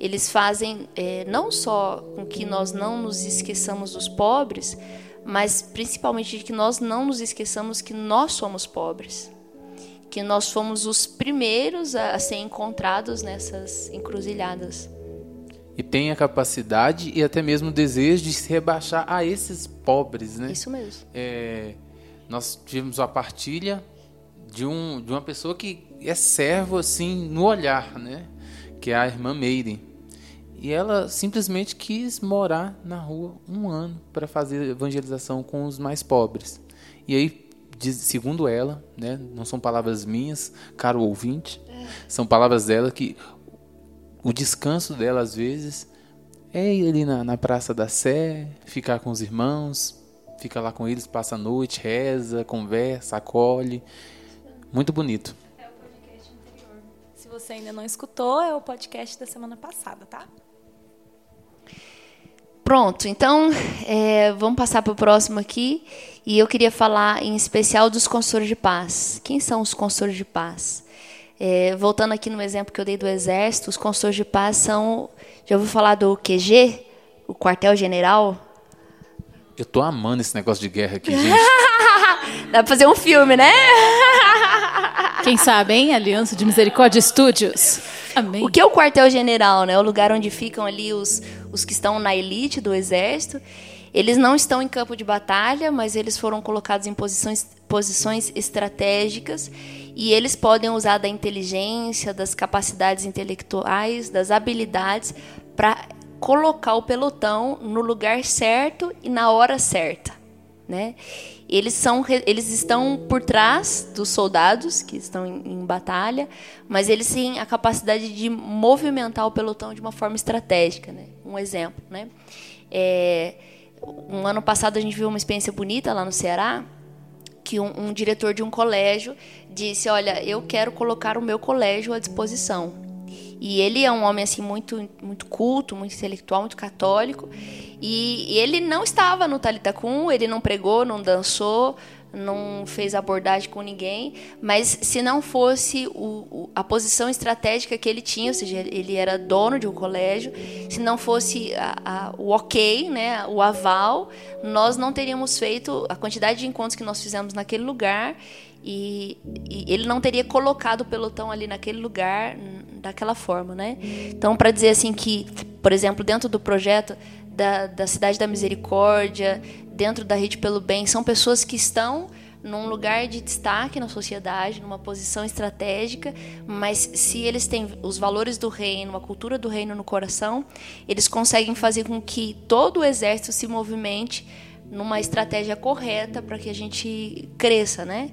Eles fazem é, não só com que nós não nos esqueçamos dos pobres, mas principalmente de que nós não nos esqueçamos que nós somos pobres, que nós fomos os primeiros a, a ser encontrados nessas encruzilhadas. E tem a capacidade e até mesmo o desejo de se rebaixar a esses pobres, né? Isso mesmo. É, nós tivemos uma partilha de, um, de uma pessoa que é servo assim no olhar, né? Que é a irmã Meire. E ela simplesmente quis morar na rua um ano para fazer evangelização com os mais pobres. E aí, segundo ela, né, não são palavras minhas, caro ouvinte, são palavras dela que o descanso dela às vezes é ir ali na, na Praça da Sé, ficar com os irmãos, fica lá com eles, passa a noite, reza, conversa, acolhe. Muito bonito. Se você ainda não escutou, é o podcast da semana passada, tá? Pronto, então é, vamos passar para o próximo aqui. E eu queria falar em especial dos consultores de paz. Quem são os consultores de paz? É, voltando aqui no exemplo que eu dei do Exército, os consultores de paz são. Já ouviu falar do QG? O quartel-general? Eu tô amando esse negócio de guerra aqui, gente. Dá pra fazer um filme, né? Quem sabe, hein? Aliança de Misericórdia Studios. Amém. O que é o quartel-general, né? O lugar onde ficam ali os, os que estão na elite do exército. Eles não estão em campo de batalha, mas eles foram colocados em posições, posições estratégicas e eles podem usar da inteligência, das capacidades intelectuais, das habilidades para colocar o pelotão no lugar certo e na hora certa, né? Eles, são, eles estão por trás dos soldados que estão em, em, batalha, mas eles têm a capacidade de movimentar o pelotão de uma forma estratégica. Né? Um exemplo. Né? É, um ano passado a gente viu uma experiência bonita lá no Ceará, que um, um diretor de um colégio disse: Olha, eu quero colocar o meu colégio à disposição. E ele é um homem assim muito muito culto, muito intelectual, muito católico. E, e ele não estava no Talitacum, ele não pregou, não dançou, não fez abordagem com ninguém, mas se não fosse o, o, a posição estratégica que ele tinha, ou seja, ele era dono de um colégio, se não fosse a, a, o ok, né, o aval, nós não teríamos feito a quantidade de encontros que nós fizemos naquele lugar e, e ele não teria colocado o pelotão ali naquele lugar daquela forma, né? Então, para dizer assim que, por exemplo, dentro do projeto da, da Cidade da Misericórdia, dentro da Rede pelo Bem, são pessoas que estão num lugar de destaque na sociedade, numa posição estratégica, mas se eles têm os valores do reino, a cultura do reino no coração, eles conseguem fazer com que todo o exército se movimente numa estratégia correta para que a gente cresça, né?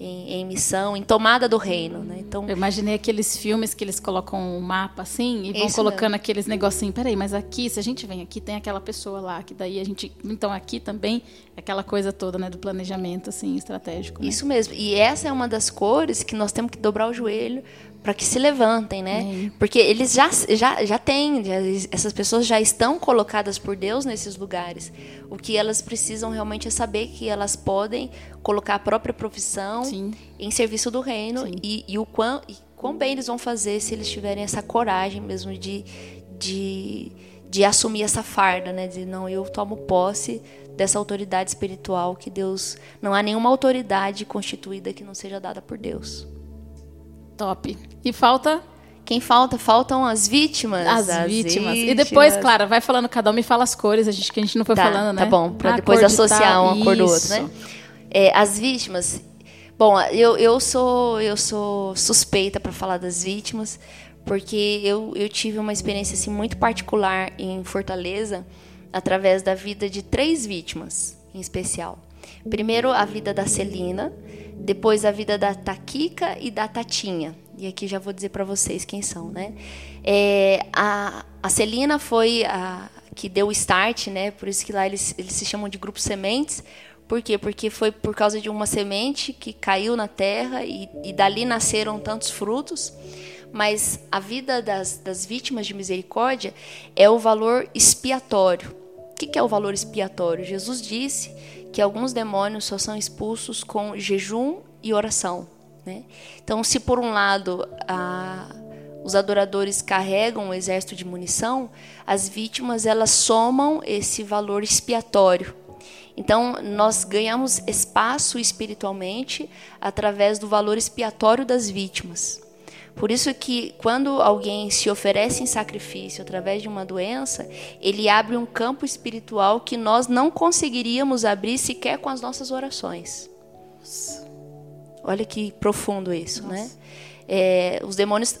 Em, em, missão, em tomada do reino. Né? Então, eu imaginei aqueles filmes que eles colocam um mapa assim e vão colocando mesmo. aqueles negocinhos. Peraí, mas aqui, se a gente vem aqui, tem aquela pessoa lá, que daí a gente. Então aqui também, aquela coisa toda né, do planejamento assim, estratégico. Né? Isso mesmo. E essa é uma das cores que nós temos que dobrar o joelho para que se levantem, né? É. Porque eles já, já, já têm, já, essas pessoas já estão colocadas por Deus nesses lugares. O que elas precisam realmente é saber que elas podem colocar a própria profissão Sim. em serviço do reino e, e, o quão, e quão bem eles vão fazer se eles tiverem essa coragem mesmo de, de, de assumir essa farda, né? De não, eu tomo posse dessa autoridade espiritual que Deus. Não há nenhuma autoridade constituída que não seja dada por Deus. Top. E falta quem falta? Faltam as vítimas. As, as vítimas. vítimas. E depois, Clara, vai falando, cada um me fala as cores, a gente, que a gente não foi tá, falando, né? Tá bom, para depois associar uma cor do outro, né? É, as vítimas. Bom, eu, eu sou eu sou suspeita para falar das vítimas, porque eu, eu tive uma experiência assim, muito particular em Fortaleza, através da vida de três vítimas, em especial. Primeiro, a vida da Celina, depois a vida da Taquica e da Tatinha. E aqui já vou dizer para vocês quem são, né? É, a, a Celina foi a que deu o start, né? Por isso que lá eles, eles se chamam de grupo sementes. Por quê? Porque foi por causa de uma semente que caiu na terra e, e dali nasceram tantos frutos. Mas a vida das, das vítimas de misericórdia é o valor expiatório. O que é o valor expiatório? Jesus disse que alguns demônios só são expulsos com jejum e oração. Né? Então, se por um lado a, os adoradores carregam um exército de munição, as vítimas elas somam esse valor expiatório. Então, nós ganhamos espaço espiritualmente através do valor expiatório das vítimas. Por isso que quando alguém se oferece em sacrifício através de uma doença, ele abre um campo espiritual que nós não conseguiríamos abrir sequer com as nossas orações. Olha que profundo isso, né? Nossa. né? É, os demônios,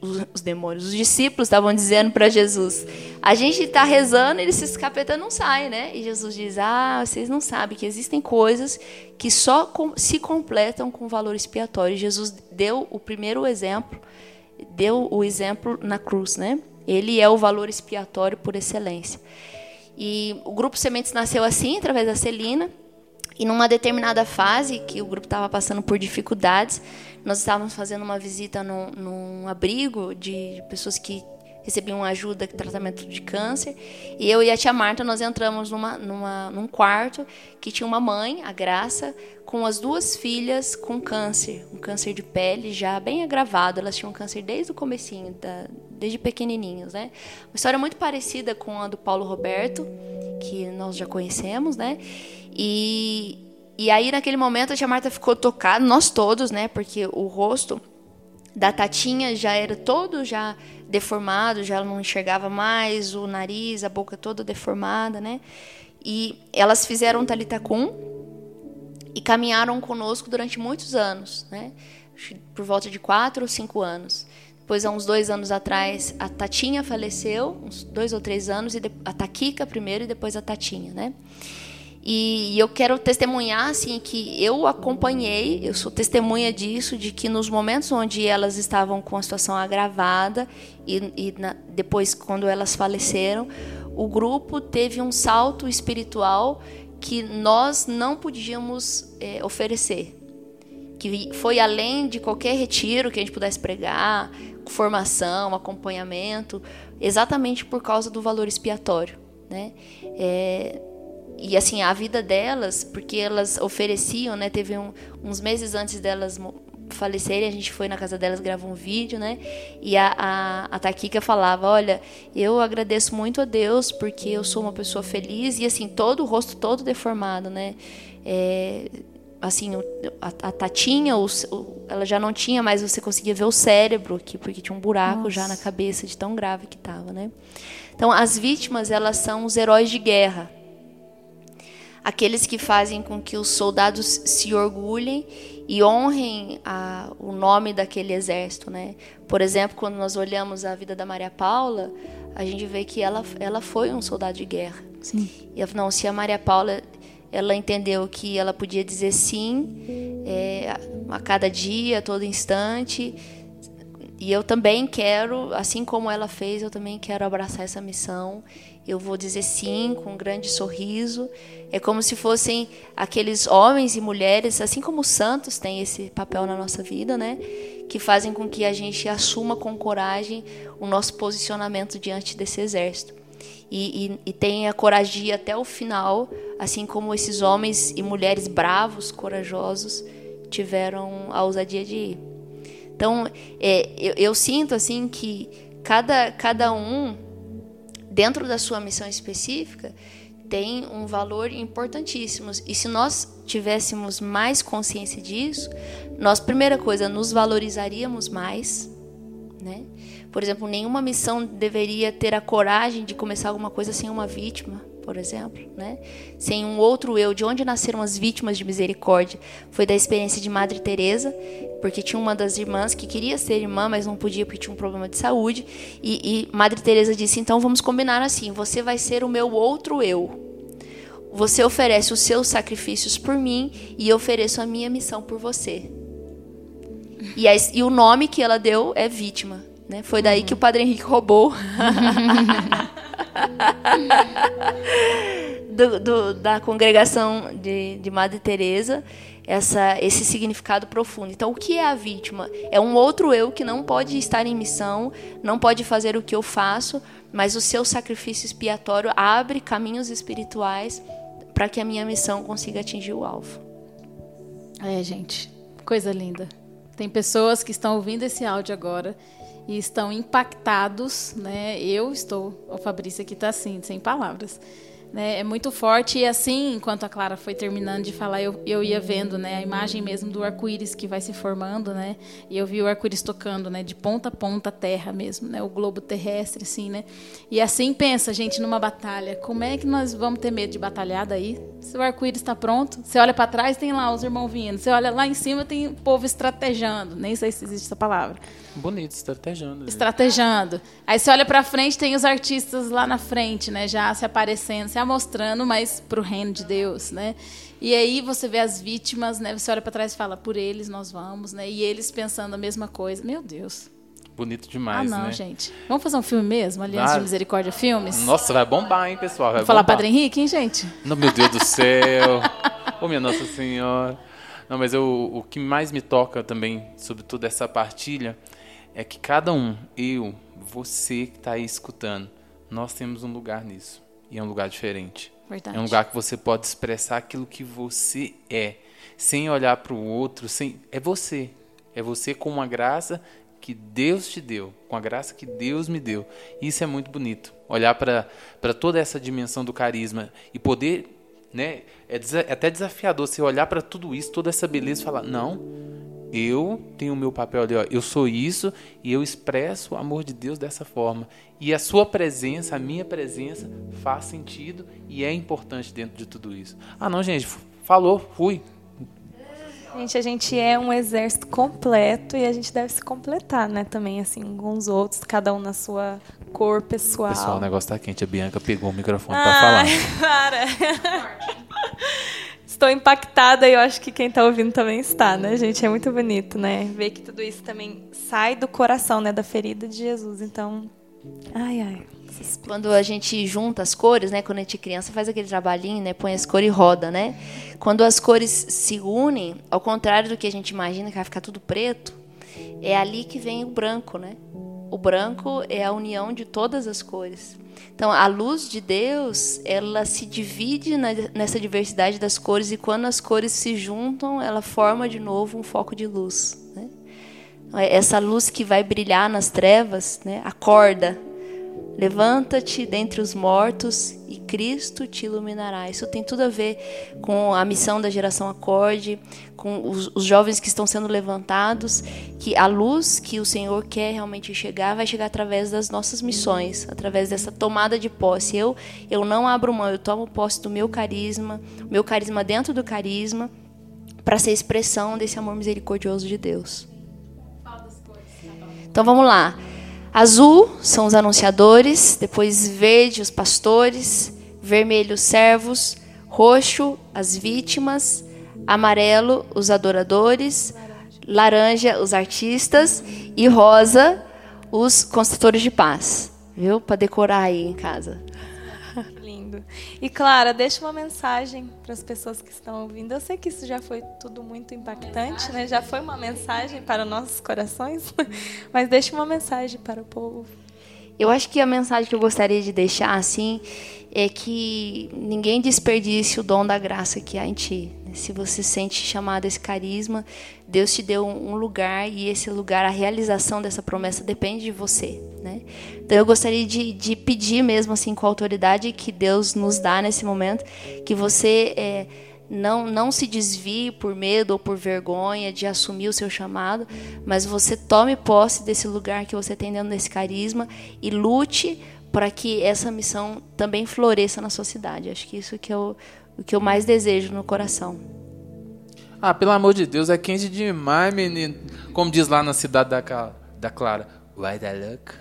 os, os, demônios, os discípulos estavam dizendo para Jesus: a gente está rezando, e esses capeta não saem, né? E Jesus diz: ah, vocês não sabem que existem coisas que só com, se completam com valor expiatório. Jesus deu o primeiro exemplo, deu o exemplo na cruz, né? Ele é o valor expiatório por excelência. E o grupo Sementes nasceu assim, através da Celina. E numa determinada fase, que o grupo estava passando por dificuldades, nós estávamos fazendo uma visita num, num abrigo de pessoas que recebi uma ajuda tratamento de câncer. E eu e a tia Marta nós entramos numa, numa, num quarto que tinha uma mãe, a Graça, com as duas filhas com câncer, um câncer de pele já bem agravado. Elas tinham câncer desde o comecinho, da, desde pequenininhos, né? Uma história muito parecida com a do Paulo Roberto, que nós já conhecemos, né? E, e aí naquele momento a tia Marta ficou tocada, nós todos, né? Porque o rosto da Tatinha já era todo já deformado, já não enxergava mais, o nariz, a boca toda deformada, né? E elas fizeram Talitacum e caminharam conosco durante muitos anos, né? Por volta de quatro ou cinco anos. Depois, há uns dois anos atrás, a Tatinha faleceu, uns dois ou três anos, e a Taquica primeiro e depois a Tatinha, né? E eu quero testemunhar assim que eu acompanhei, eu sou testemunha disso, de que nos momentos onde elas estavam com a situação agravada e, e na, depois quando elas faleceram, o grupo teve um salto espiritual que nós não podíamos é, oferecer, que foi além de qualquer retiro que a gente pudesse pregar, formação, acompanhamento, exatamente por causa do valor expiatório, né? É, e assim a vida delas, porque elas ofereciam, né? Teve um, uns meses antes delas falecerem, a gente foi na casa delas gravar um vídeo, né? E a, a, a Taquica falava: Olha, eu agradeço muito a Deus porque eu sou uma pessoa feliz e assim, todo o rosto todo deformado, né? É, assim, a, a Tatinha, o, ela já não tinha, mas você conseguia ver o cérebro aqui, porque tinha um buraco Nossa. já na cabeça de tão grave que estava, né? Então, as vítimas, elas são os heróis de guerra aqueles que fazem com que os soldados se orgulhem e honrem a, o nome daquele exército, né? Por exemplo, quando nós olhamos a vida da Maria Paula, a gente vê que ela, ela foi um soldado de guerra. Sim. E não, se a Maria Paula ela entendeu que ela podia dizer sim é, a cada dia, a todo instante. E eu também quero, assim como ela fez, eu também quero abraçar essa missão eu vou dizer sim com um grande sorriso. É como se fossem aqueles homens e mulheres, assim como os santos têm esse papel na nossa vida, né? Que fazem com que a gente assuma com coragem o nosso posicionamento diante desse exército. E, e, e tenha coragem de ir até o final, assim como esses homens e mulheres bravos, corajosos, tiveram a ousadia de ir. Então, é, eu, eu sinto assim que cada, cada um dentro da sua missão específica, tem um valor importantíssimo. E se nós tivéssemos mais consciência disso, nós, primeira coisa, nos valorizaríamos mais. Né? Por exemplo, nenhuma missão deveria ter a coragem de começar alguma coisa sem uma vítima por exemplo, né? Sem um outro eu, de onde nasceram as vítimas de misericórdia? Foi da experiência de Madre Teresa, porque tinha uma das irmãs que queria ser irmã, mas não podia porque tinha um problema de saúde, e, e Madre Teresa disse: "Então vamos combinar assim, você vai ser o meu outro eu. Você oferece os seus sacrifícios por mim e eu ofereço a minha missão por você." E, a, e o nome que ela deu é vítima. Né? Foi daí uhum. que o Padre Henrique roubou do, do, da congregação de, de Madre Teresa essa, esse significado profundo. Então, o que é a vítima? É um outro eu que não pode estar em missão, não pode fazer o que eu faço, mas o seu sacrifício expiatório abre caminhos espirituais para que a minha missão consiga atingir o alvo. É, gente, coisa linda. Tem pessoas que estão ouvindo esse áudio agora e estão impactados, né? Eu estou, o Fabrício aqui está assim, sem palavras. Né, é muito forte e assim, enquanto a Clara foi terminando de falar, eu, eu ia vendo, né, a imagem mesmo do arco-íris que vai se formando, né, e eu vi o arco-íris tocando, né, de ponta a ponta a terra mesmo, né, o globo terrestre, assim, né, e assim pensa, gente, numa batalha, como é que nós vamos ter medo de batalhar daí? Se o arco-íris está pronto, você olha para trás, tem lá os irmãos vindo, você olha lá em cima, tem o povo estrategando, nem sei se existe essa palavra. Bonito, estrategando. Né? Estrategando. Aí você olha para frente, tem os artistas lá na frente, né, já se aparecendo, se amostrando, mas para o reino de Deus, né? E aí você vê as vítimas, né? Você olha para trás e fala, por eles nós vamos, né? E eles pensando a mesma coisa. Meu Deus. Bonito demais, Ah, não, né? gente. Vamos fazer um filme mesmo? Aliança de Misericórdia Filmes? Nossa, vai bombar, hein, pessoal? Vai Vamos falar bombar. Padre Henrique, hein, gente? Não, meu Deus do céu. Ô, minha Nossa Senhora. Não, mas eu, o que mais me toca também, sobre toda essa partilha, é que cada um, eu, você que está aí escutando, nós temos um lugar nisso. E é um lugar diferente. Verdade. É um lugar que você pode expressar aquilo que você é, sem olhar para o outro, sem é você. É você com uma graça que Deus te deu, com a graça que Deus me deu. Isso é muito bonito. Olhar para toda essa dimensão do carisma e poder, né, é, é até desafiador você olhar para tudo isso, toda essa beleza e falar: "Não, eu tenho o meu papel ali, ó, eu sou isso e eu expresso o amor de Deus dessa forma. E a sua presença, a minha presença, faz sentido e é importante dentro de tudo isso. Ah, não, gente, falou, fui. Gente, a gente é um exército completo e a gente deve se completar, né? Também, assim, com os outros, cada um na sua cor pessoal. Pessoal, o negócio tá quente. A Bianca pegou o microfone ah, pra falar. Para! Estou impactada e eu acho que quem está ouvindo também está, né, gente? É muito bonito, né? Ver que tudo isso também sai do coração, né? Da ferida de Jesus. Então, ai, ai. Quando a gente junta as cores, né? Quando a gente é criança, faz aquele trabalhinho, né? Põe as cores e roda, né? Quando as cores se unem, ao contrário do que a gente imagina, que vai ficar tudo preto, é ali que vem o branco, né? O branco é a união de todas as cores. Então, a luz de Deus, ela se divide na, nessa diversidade das cores e quando as cores se juntam, ela forma de novo um foco de luz. Né? Essa luz que vai brilhar nas trevas, né? acorda, Levanta-te dentre os mortos e Cristo te iluminará. Isso tem tudo a ver com a missão da geração Acorde, com os, os, jovens que estão sendo levantados, que a luz que o Senhor quer realmente chegar vai chegar através das nossas missões, através dessa tomada de posse. Eu, eu não abro mão, eu tomo posse do meu carisma, meu carisma dentro do carisma, para ser expressão desse amor misericordioso de Deus. Então vamos lá. Azul são os anunciadores, depois verde os pastores, vermelho os servos, roxo as vítimas, amarelo os adoradores, laranja os artistas e rosa os construtores de paz. Viu? Para decorar aí em casa. E Clara, deixa uma mensagem para as pessoas que estão ouvindo. Eu sei que isso já foi tudo muito impactante, né? Já foi uma mensagem para nossos corações, mas deixa uma mensagem para o povo. Eu acho que a mensagem que eu gostaria de deixar assim é que ninguém desperdice o dom da graça que há em ti. Se você sente chamado a esse carisma, Deus te deu um lugar e esse lugar, a realização dessa promessa depende de você. Né? Então eu gostaria de, de pedir mesmo assim com a autoridade que Deus nos dá nesse momento, que você é, não, não se desvie por medo ou por vergonha de assumir o seu chamado, mas você tome posse desse lugar que você tem dentro desse carisma e lute para que essa missão também floresça na sua cidade. Acho que isso que eu o que eu mais desejo no coração. Ah, pelo amor de Deus, é quente demais, menino. Como diz lá na cidade da, da Clara. Why the luck?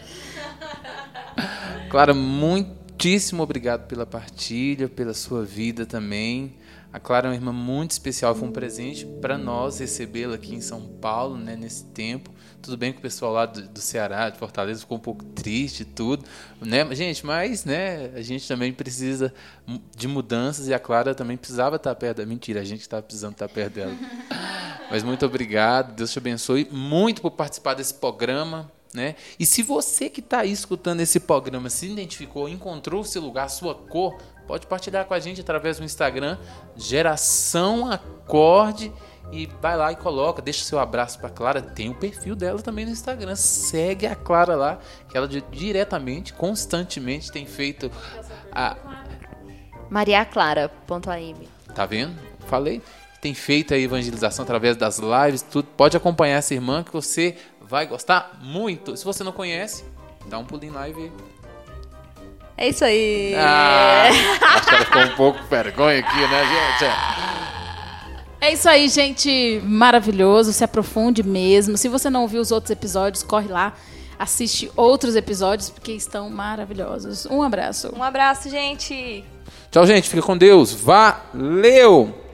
Clara, muitíssimo obrigado pela partilha, pela sua vida também. A Clara é uma irmã muito especial, foi um presente para nós recebê-la aqui em São Paulo, né, nesse tempo. Tudo bem que o pessoal lá do, do Ceará, de Fortaleza, ficou um pouco triste e tudo, né? Gente, mas, né, a gente também precisa de mudanças e a Clara também precisava estar perto da mentira, a gente estava precisando estar perto dela. Mas muito obrigado, Deus te abençoe muito por participar desse programa, né? E se você que está aí escutando esse programa se identificou, encontrou seu lugar, sua cor, pode partilhar com a gente através do Instagram, Geração Acorde e vai lá e coloca, deixa seu abraço para Clara. Tem o perfil dela também no Instagram. Segue a Clara lá, que ela diretamente, constantemente tem feito a mariaclara.am. Tá vendo? Falei. Tem feito a evangelização através das lives, tudo. Pode acompanhar essa irmã que você vai gostar muito. Se você não conhece, dá um pulinho lá e vê. É isso aí. Ah, acho que ela ficou um pouco vergonha aqui, né, gente? É isso aí, gente. Maravilhoso. Se aprofunde mesmo. Se você não ouviu os outros episódios, corre lá. Assiste outros episódios porque estão maravilhosos. Um abraço. Um abraço, gente. Tchau, gente. Fica com Deus. Valeu!